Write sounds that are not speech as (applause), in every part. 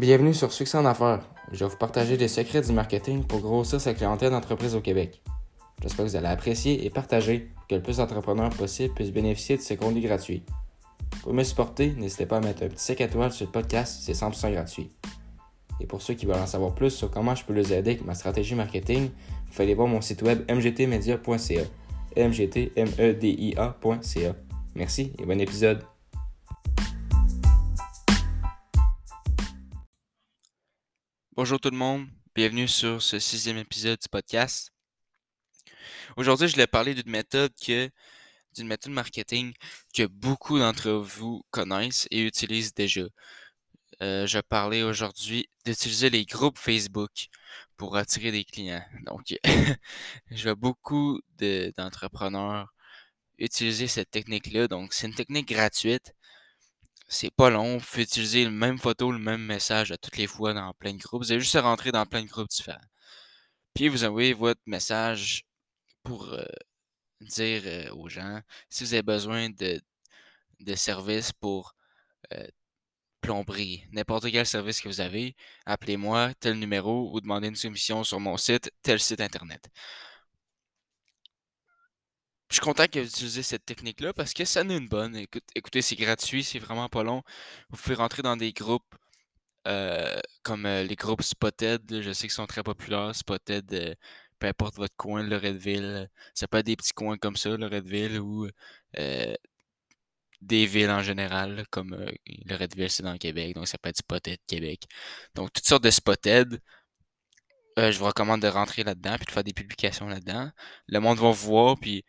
Bienvenue sur Succès en affaires. Je vais vous partager des secrets du marketing pour grossir sa clientèle d'entreprise au Québec. J'espère que vous allez apprécier et partager pour que le plus d'entrepreneurs possible puissent bénéficier de ces contenus gratuits. Pour me supporter, n'hésitez pas à mettre un petit 5 étoiles sur le podcast, c'est 100% gratuit. Et pour ceux qui veulent en savoir plus sur comment je peux les aider avec ma stratégie marketing, vous pouvez aller voir mon site web mgtmedia.ca. mgtmedia.ca. Merci et bon épisode. Bonjour tout le monde, bienvenue sur ce sixième épisode du podcast. Aujourd'hui, je voulais parler d'une méthode que d'une méthode marketing que beaucoup d'entre vous connaissent et utilisent déjà. Euh, je parlais aujourd'hui d'utiliser les groupes Facebook pour attirer des clients. Donc, (laughs) je vois beaucoup d'entrepreneurs utiliser cette technique-là. Donc, c'est une technique gratuite c'est pas long. Vous pouvez utiliser le même photo, le même message à toutes les fois dans plein de groupes. Vous avez juste à rentrer dans plein de groupes différents. Puis vous envoyez votre message pour euh, dire euh, aux gens si vous avez besoin de, de services pour euh, plomberie, n'importe quel service que vous avez, appelez-moi, tel numéro ou demandez une soumission sur mon site, tel site internet. Je suis content que vous utilisez cette technique-là parce que ça en une bonne. écoutez, c'est gratuit, c'est vraiment pas long. Vous pouvez rentrer dans des groupes euh, comme euh, les groupes Spotted. je sais qu'ils sont très populaires. Spotted, euh, peu importe votre coin, le Redville. Ça peut être des petits coins comme ça, le Redville, ou des villes en général, comme le Redville, c'est dans le Québec. Donc, ça peut être Spotted Québec. Donc, toutes sortes de Spotted. je vous recommande de rentrer là-dedans puis de faire des publications là-dedans. Le monde va voir, puis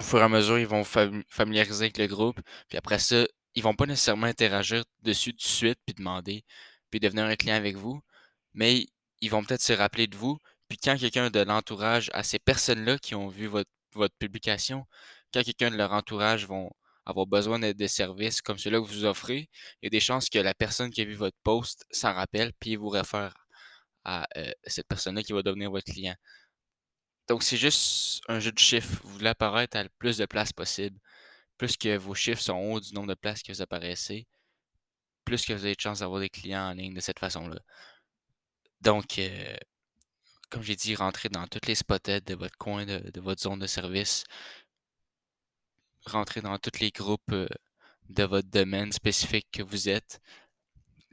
au fur et à mesure, ils vont familiariser avec le groupe. Puis après ça, ils vont pas nécessairement interagir dessus tout de suite, puis demander, puis devenir un client avec vous. Mais ils vont peut-être se rappeler de vous. Puis quand quelqu'un de l'entourage, à ces personnes-là qui ont vu votre, votre publication, quand quelqu'un de leur entourage vont avoir besoin de, de services comme ceux-là que vous offrez, il y a des chances que la personne qui a vu votre post s'en rappelle, puis vous réfère à euh, cette personne-là qui va devenir votre client. Donc, c'est juste un jeu de chiffres. Vous voulez apparaître à le plus de places possible. Plus que vos chiffres sont hauts du nombre de places que vous apparaissez, plus que vous avez de chance d'avoir des clients en ligne de cette façon-là. Donc, euh, comme j'ai dit, rentrez dans toutes les spots de votre coin, de, votre zone de service. Rentrez dans tous les groupes euh, de votre domaine spécifique que vous êtes.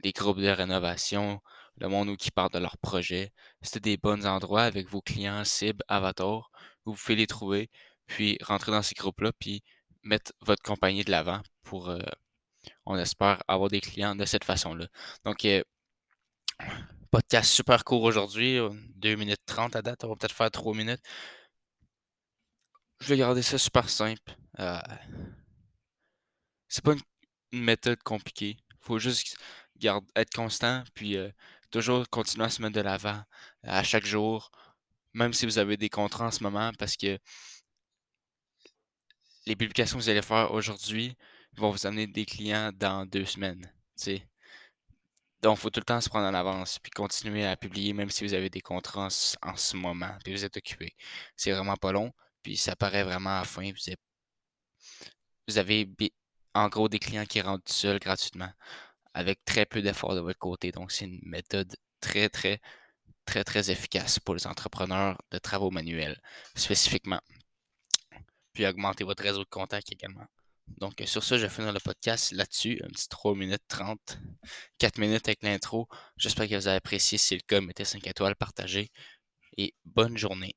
Les groupes de rénovation, le monde où qui parle de leur projet. C'est des bons endroits avec vos clients cibles, avatars, où vous pouvez les trouver, puis rentrer dans ces groupes-là, puis mettre votre compagnie de l'avant pour, euh, on espère, avoir des clients de cette façon-là. Donc, euh, podcast super court aujourd'hui, 2 minutes 30 à date, on va peut-être faire 3 minutes. Je vais garder ça super simple. Euh, c'est pas une, méthode compliquée. faut juste être constant, puis toujours continuer à se mettre de l'avant à chaque jour, même si vous avez des contrats en ce moment, parce que les publications que vous allez faire aujourd'hui vont vous amener des clients dans deux semaines. Donc, il faut tout le temps se prendre en avance, puis continuer à publier, même si vous avez des contrats en, ce moment, puis vous êtes occupé. C'est vraiment pas long, puis ça paraît vraiment à fin. Vous avez, vous avez en gros des clients qui rentrent seuls gratuitement avec très peu d'efforts de votre côté. Donc, c'est une méthode très, très, très, très efficace pour les entrepreneurs de travaux manuels, spécifiquement. Puis augmenter votre réseau de contacts également. Donc, sur ça, je vais finir le podcast là-dessus. Un petit 3 minutes 30, 4 minutes avec l'intro. J'espère que vous avez apprécié. Si c'est le cas, mettez 5 étoiles, partagez. Et bonne journée.